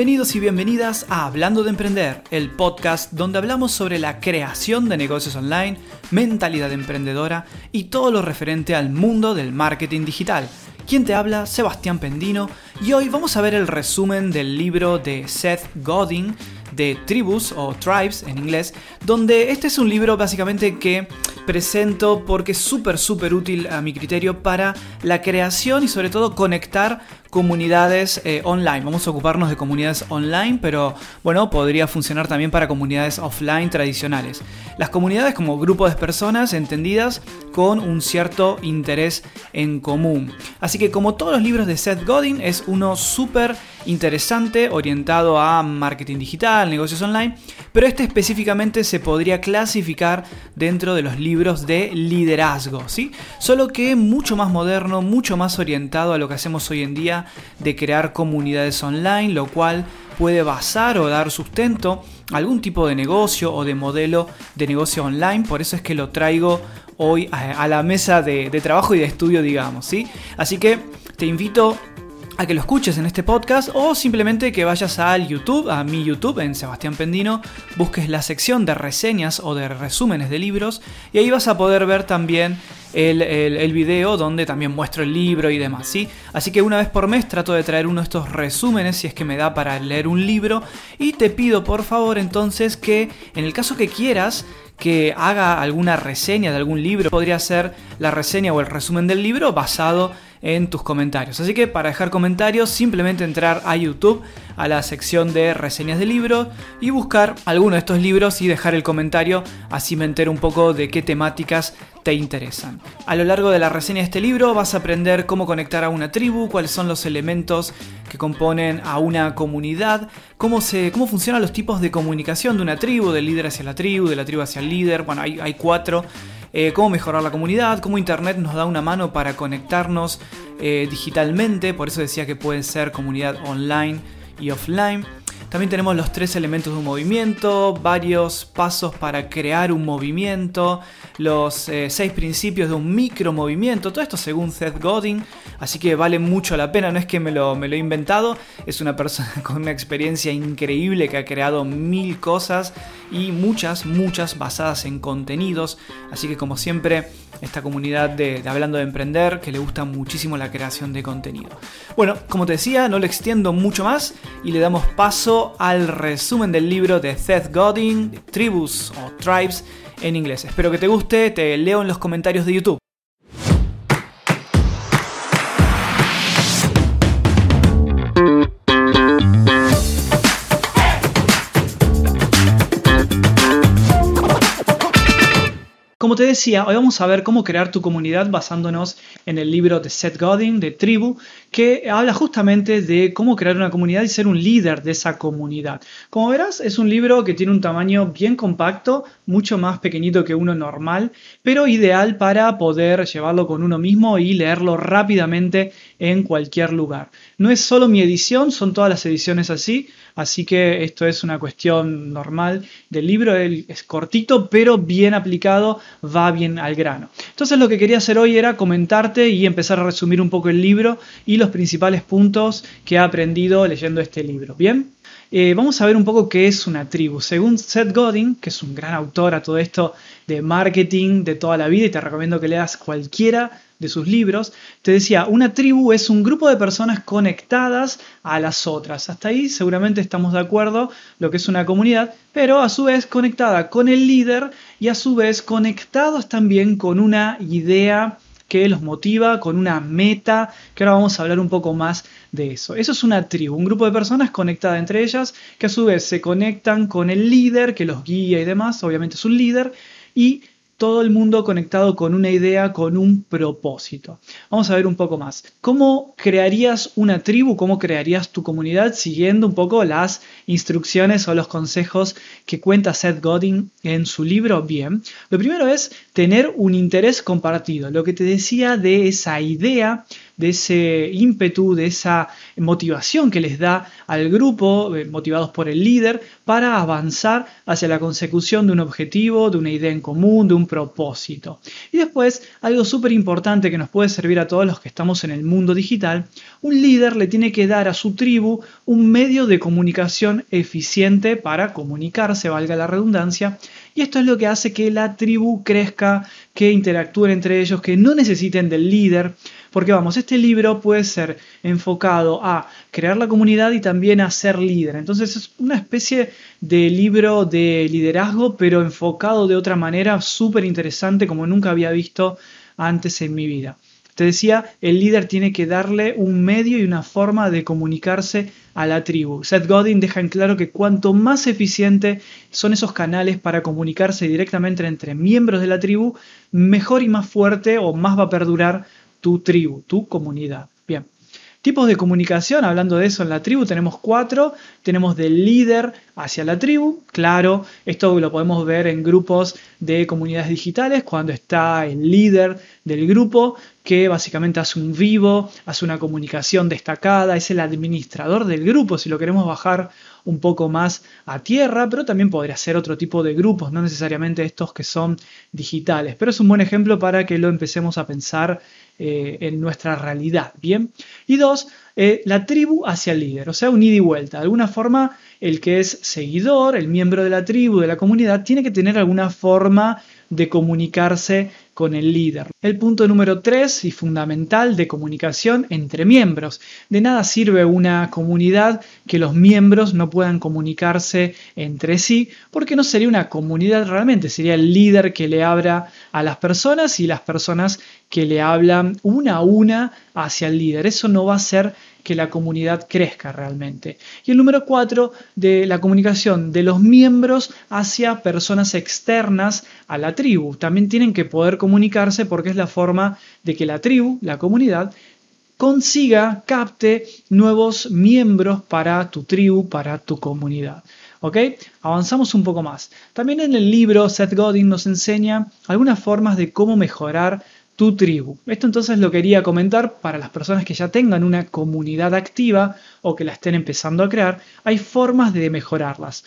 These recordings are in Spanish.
Bienvenidos y bienvenidas a Hablando de Emprender, el podcast donde hablamos sobre la creación de negocios online, mentalidad emprendedora y todo lo referente al mundo del marketing digital. Quien te habla, Sebastián Pendino, y hoy vamos a ver el resumen del libro de Seth Godin de Tribus o Tribes en inglés, donde este es un libro básicamente que presento porque es súper súper útil a mi criterio para la creación y sobre todo conectar comunidades eh, online. Vamos a ocuparnos de comunidades online, pero bueno, podría funcionar también para comunidades offline tradicionales. Las comunidades como grupos de personas entendidas con un cierto interés en común. Así que como todos los libros de Seth Godin, es uno súper interesante, orientado a marketing digital, negocios online, pero este específicamente se podría clasificar dentro de los libros de liderazgo, ¿sí? Solo que mucho más moderno, mucho más orientado a lo que hacemos hoy en día de crear comunidades online, lo cual puede basar o dar sustento a algún tipo de negocio o de modelo de negocio online. Por eso es que lo traigo hoy a, la mesa de, de, trabajo y de estudio, digamos. ¿sí? Así que te invito a que lo escuches en este podcast o simplemente que vayas al YouTube, a mi YouTube en Sebastián Pendino, busques la sección de reseñas o de resúmenes de libros y ahí vas a poder ver también el, el, video donde también muestro el libro y demás, ¿sí? Así que una vez por mes trato de traer uno de estos resúmenes si es que me da para leer un libro y te pido por favor entonces que en el caso que quieras que haga alguna reseña de algún libro, podría ser la reseña o el resumen del libro basado en tus comentarios. Así que para dejar comentarios, simplemente entrar a YouTube, a la sección de reseñas de libros y buscar alguno de estos libros y dejar el comentario, así me entero un poco de qué temáticas te interesan. A lo largo de la reseña de este libro vas a aprender cómo conectar a una tribu, cuáles son los elementos que componen a una comunidad, cómo, se, cómo funcionan los tipos de comunicación de una tribu, del líder hacia la tribu, de la tribu hacia el líder, bueno, hay, hay cuatro. Eh, cómo mejorar la comunidad, cómo Internet nos da una mano para conectarnos eh, digitalmente, por eso decía que puede ser comunidad online y offline. También tenemos los tres elementos de un movimiento, varios pasos para crear un movimiento, los eh, seis principios de un micro movimiento, todo esto según Seth Godin, así que vale mucho la pena, no es que me lo, me lo he inventado, es una persona con una experiencia increíble que ha creado mil cosas y muchas, muchas basadas en contenidos, así que como siempre esta comunidad de, Hablando de Emprender que le gusta muchísimo la creación de contenido. Bueno, como te decía, no lo extiendo mucho más y le damos paso al resumen del libro de Seth Godin, Tribus o Tribes en inglés. Espero que te guste, te leo en los comentarios de YouTube. Como te decía, hoy vamos a ver cómo crear tu comunidad basándonos en el libro de Seth Godin, de Tribu, que habla justamente de cómo crear una comunidad y ser un líder de esa comunidad. Como verás, es un libro que tiene un tamaño bien compacto, mucho más pequeñito que uno normal, pero ideal para poder llevarlo con uno mismo y leerlo rápidamente en cualquier lugar. No es solo mi edición, son todas las ediciones así, así que esto es una cuestión normal del libro, es cortito, pero bien aplicado, va bien al grano. Entonces lo que quería hacer hoy era comentarte y empezar a resumir un poco el libro y los principales puntos que he aprendido leyendo este libro. ¿Bien? Eh, vamos a ver un poco qué es una tribu. Según Seth Godin, que es un gran autor a todo esto de marketing de toda la vida, y te recomiendo que leas cualquiera de sus libros, te decía, una tribu es un grupo de personas conectadas a las otras. Hasta ahí seguramente estamos de acuerdo lo que es una comunidad, pero a su vez conectada con el líder y a su vez conectados también con una idea que los motiva con una meta, que ahora vamos a hablar un poco más de eso. Eso es una tribu, un grupo de personas conectadas entre ellas, que a su vez se conectan con el líder, que los guía y demás, obviamente es un líder, y todo el mundo conectado con una idea, con un propósito. Vamos a ver un poco más. ¿Cómo crearías una tribu? ¿Cómo crearías tu comunidad siguiendo un poco las instrucciones o los consejos que cuenta Seth Godin en su libro? Bien, lo primero es tener un interés compartido. Lo que te decía de esa idea de ese ímpetu, de esa motivación que les da al grupo, eh, motivados por el líder, para avanzar hacia la consecución de un objetivo, de una idea en común, de un propósito. Y después, algo súper importante que nos puede servir a todos los que estamos en el mundo digital, un líder le tiene que dar a su tribu un medio de comunicación eficiente para comunicarse, valga la redundancia, y esto es lo que hace que la tribu crezca, que interactúen entre ellos, que no necesiten del líder, porque vamos, este libro puede ser enfocado a crear la comunidad y también a ser líder. Entonces es una especie de libro de liderazgo, pero enfocado de otra manera súper interesante como nunca había visto antes en mi vida. Te decía, el líder tiene que darle un medio y una forma de comunicarse a la tribu. Seth Godin deja en claro que cuanto más eficiente son esos canales para comunicarse directamente entre miembros de la tribu, mejor y más fuerte o más va a perdurar tu tribu, tu comunidad. Bien. Tipos de comunicación, hablando de eso en la tribu, tenemos cuatro. Tenemos del líder hacia la tribu, claro, esto lo podemos ver en grupos de comunidades digitales, cuando está el líder del grupo, que básicamente hace un vivo, hace una comunicación destacada, es el administrador del grupo, si lo queremos bajar un poco más a tierra, pero también podría ser otro tipo de grupos, no necesariamente estos que son digitales, pero es un buen ejemplo para que lo empecemos a pensar eh, en nuestra realidad, ¿bien? Y dos, eh, la tribu hacia el líder, o sea, un ida y vuelta. De alguna forma, el que es seguidor, el miembro de la tribu, de la comunidad, tiene que tener alguna forma de comunicarse con el líder. El punto número 3 y fundamental de comunicación entre miembros. De nada sirve una comunidad que los miembros no puedan comunicarse entre sí, porque no sería una comunidad realmente, sería el líder que le abra a las personas y las personas que le hablan una a una hacia el líder. Eso no va a ser que la comunidad crezca realmente. Y el número cuatro, de la comunicación de los miembros hacia personas externas a la tribu. También tienen que poder comunicarse es la forma de que la tribu, la comunidad, consiga, capte nuevos miembros para tu tribu, para tu comunidad. ¿Ok? Avanzamos un poco más. También en el libro Seth Godin nos enseña algunas formas de cómo mejorar tu tribu. Esto entonces lo quería comentar para las personas que ya tengan una comunidad activa o que la estén empezando a crear. Hay formas de mejorarlas.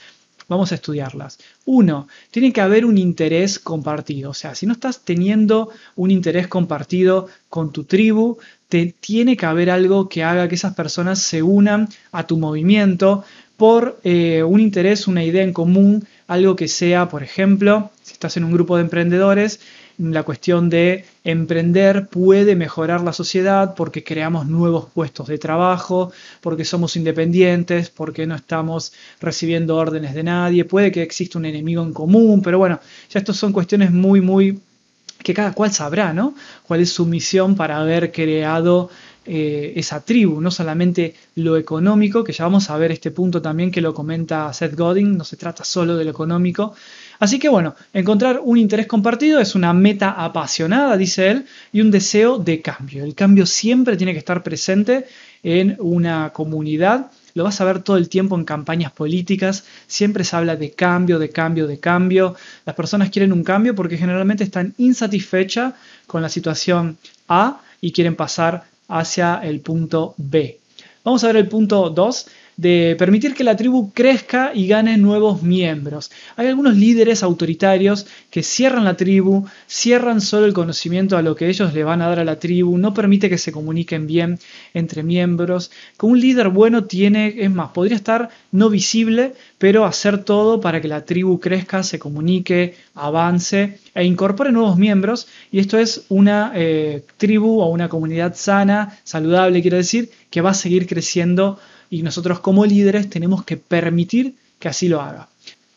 Vamos a estudiarlas. Uno, tiene que haber un interés compartido. O sea, si no estás teniendo un interés compartido con tu tribu, te tiene que haber algo que haga que esas personas se unan a tu movimiento por eh, un interés, una idea en común, algo que sea, por ejemplo, si estás en un grupo de emprendedores, la cuestión de emprender puede mejorar la sociedad porque creamos nuevos puestos de trabajo, porque somos independientes, porque no estamos recibiendo órdenes de nadie, puede que exista un enemigo en común, pero bueno, ya estas son cuestiones muy, muy que cada cual sabrá, ¿no? Cuál es su misión para haber creado eh, esa tribu, no solamente lo económico, que ya vamos a ver este punto también que lo comenta Seth Godin, no se trata solo de lo económico. Así que bueno, encontrar un interés compartido es una meta apasionada, dice él, y un deseo de cambio. El cambio siempre tiene que estar presente en una comunidad. Lo vas a ver todo el tiempo en campañas políticas. Siempre se habla de cambio, de cambio, de cambio. Las personas quieren un cambio porque generalmente están insatisfechas con la situación A y quieren pasar hacia el punto B. Vamos a ver el punto 2 de permitir que la tribu crezca y gane nuevos miembros. Hay algunos líderes autoritarios que cierran la tribu, cierran solo el conocimiento a lo que ellos le van a dar a la tribu, no permite que se comuniquen bien entre miembros. Que un líder bueno tiene, es más, podría estar no visible, pero hacer todo para que la tribu crezca, se comunique, avance e incorpore nuevos miembros. Y esto es una eh, tribu o una comunidad sana, saludable, quiero decir, que va a seguir creciendo y nosotros como líderes tenemos que permitir que así lo haga.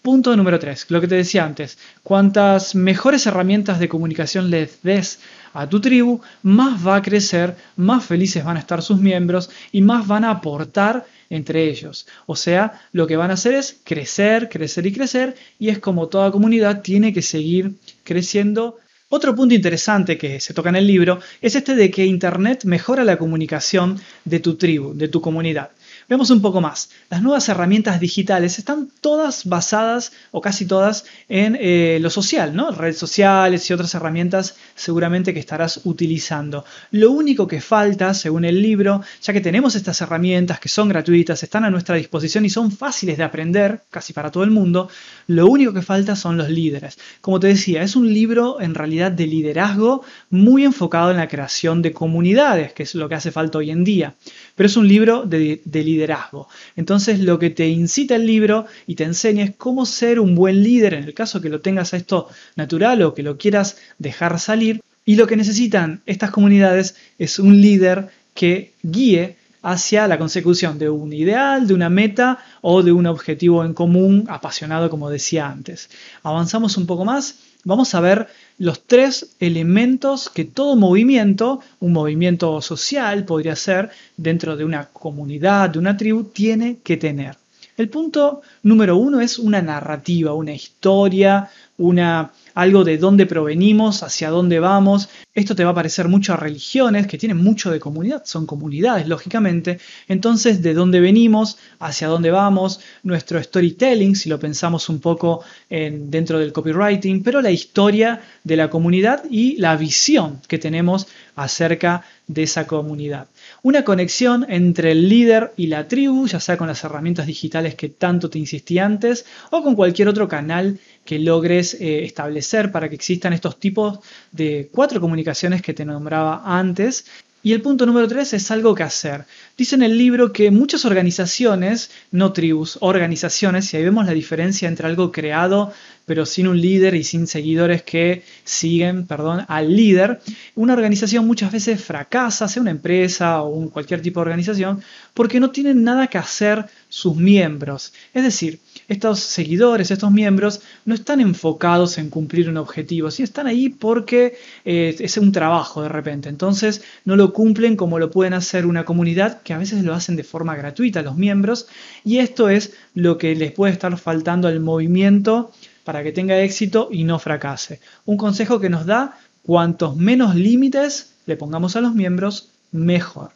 Punto número 3, lo que te decía antes, cuantas mejores herramientas de comunicación les des a tu tribu, más va a crecer, más felices van a estar sus miembros y más van a aportar entre ellos. O sea, lo que van a hacer es crecer, crecer y crecer y es como toda comunidad tiene que seguir creciendo otro punto interesante que se toca en el libro es este de que Internet mejora la comunicación de tu tribu, de tu comunidad. Veamos un poco más. Las nuevas herramientas digitales están todas basadas, o casi todas, en eh, lo social, ¿no? Redes sociales y otras herramientas seguramente que estarás utilizando. Lo único que falta, según el libro, ya que tenemos estas herramientas que son gratuitas, están a nuestra disposición y son fáciles de aprender, casi para todo el mundo, lo único que falta son los líderes. Como te decía, es un libro en realidad de liderazgo muy enfocado en la creación de comunidades, que es lo que hace falta hoy en día. Pero es un libro de, de liderazgo liderazgo. Entonces lo que te incita el libro y te enseña es cómo ser un buen líder en el caso que lo tengas a esto natural o que lo quieras dejar salir. Y lo que necesitan estas comunidades es un líder que guíe hacia la consecución de un ideal, de una meta o de un objetivo en común apasionado, como decía antes. Avanzamos un poco más vamos a ver los tres elementos que todo movimiento, un movimiento social podría ser dentro de una comunidad, de una tribu, tiene que tener. El punto número uno es una narrativa, una historia, una, algo de dónde provenimos, hacia dónde vamos. Esto te va a parecer mucho a religiones que tienen mucho de comunidad, son comunidades, lógicamente. Entonces, de dónde venimos, hacia dónde vamos, nuestro storytelling, si lo pensamos un poco en, dentro del copywriting, pero la historia de la comunidad y la visión que tenemos acerca de esa comunidad. Una conexión entre el líder y la tribu, ya sea con las herramientas digitales que tanto te insistí antes o con cualquier otro canal que logres eh, establecer para que existan estos tipos de cuatro comunicaciones que te nombraba antes. Y el punto número tres es algo que hacer. Dice en el libro que muchas organizaciones, no tribus, organizaciones, y ahí vemos la diferencia entre algo creado pero sin un líder y sin seguidores que siguen, perdón, al líder, una organización muchas veces fracasa, sea una empresa o cualquier tipo de organización, porque no tienen nada que hacer sus miembros. Es decir, estos seguidores, estos miembros, no están enfocados en cumplir un objetivo, sí están ahí porque eh, es un trabajo de repente. Entonces no lo cumplen como lo pueden hacer una comunidad que a veces lo hacen de forma gratuita los miembros y esto es lo que les puede estar faltando al movimiento para que tenga éxito y no fracase. Un consejo que nos da, cuantos menos límites le pongamos a los miembros, mejor.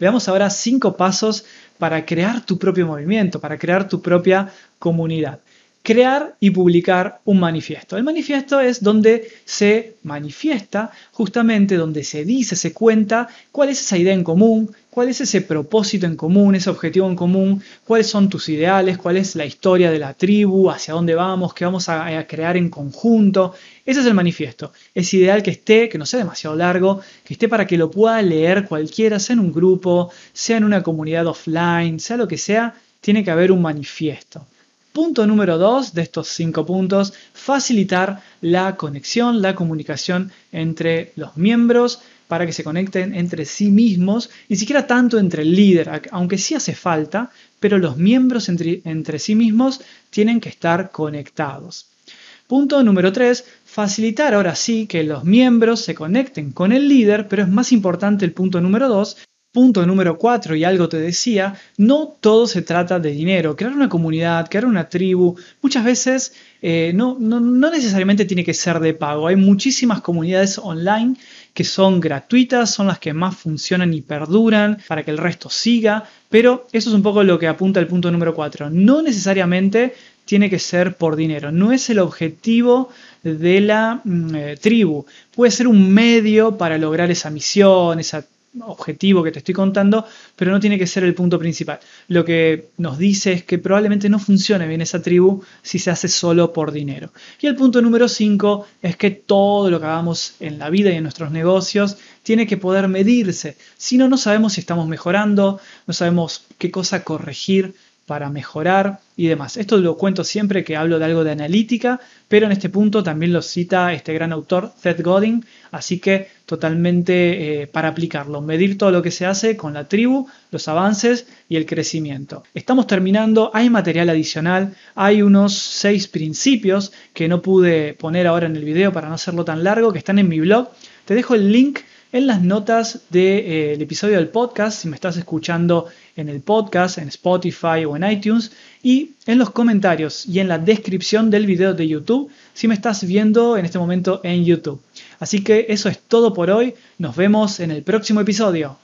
Veamos ahora cinco pasos para crear tu propio movimiento, para crear tu propia comunidad crear y publicar un manifiesto. El manifiesto es donde se manifiesta, justamente donde se dice, se cuenta cuál es esa idea en común, cuál es ese propósito en común, ese objetivo en común, cuáles son tus ideales, cuál es la historia de la tribu, hacia dónde vamos, qué vamos a, crear en conjunto. Ese es el manifiesto. Es ideal que esté, que no sea demasiado largo, que esté para que lo pueda leer cualquiera, sea en un grupo, sea en una comunidad offline, sea lo que sea, tiene que haber un manifiesto. Punto número dos de estos cinco puntos, facilitar la conexión, la comunicación entre los miembros para que se conecten entre sí mismos, ni siquiera tanto entre el líder, aunque sí hace falta, pero los miembros entre, entre sí mismos tienen que estar conectados. Punto número tres, facilitar ahora sí que los miembros se conecten con el líder, pero es más importante el punto número dos, Punto número cuatro, y algo te decía, no todo se trata de dinero. Crear una comunidad, crear una tribu, muchas veces eh, no, no, necesariamente tiene que ser de pago. Hay muchísimas comunidades online que son gratuitas, son las que más funcionan y perduran para que el resto siga, pero eso es un poco lo que apunta el punto número cuatro. No necesariamente tiene que ser por dinero, no es el objetivo de la mm, eh, tribu. Puede ser un medio para lograr esa misión, esa objetivo que te estoy contando, pero no tiene que ser el punto principal. Lo que nos dice es que probablemente no funcione bien esa tribu si se hace solo por dinero. Y el punto número 5 es que todo lo que hagamos en la vida y en nuestros negocios tiene que poder medirse. Si no, no sabemos si estamos mejorando, no sabemos qué cosa corregir para mejorar y demás. Esto lo cuento siempre que hablo de algo de analítica, pero en este punto también lo cita este gran autor, Seth Godin, así que totalmente eh, para aplicarlo, medir todo lo que se hace con la tribu, los avances y el crecimiento. Estamos terminando, hay material adicional, hay unos seis principios que no pude poner ahora en el video para no hacerlo tan largo, que están en mi blog. Te dejo el link en las notas del eh, episodio del podcast, si me estás escuchando en el podcast, en Spotify o en iTunes, y en los comentarios y en la descripción del video de YouTube, si me estás viendo en este momento en YouTube. Así que eso es todo por hoy, nos vemos en el próximo episodio.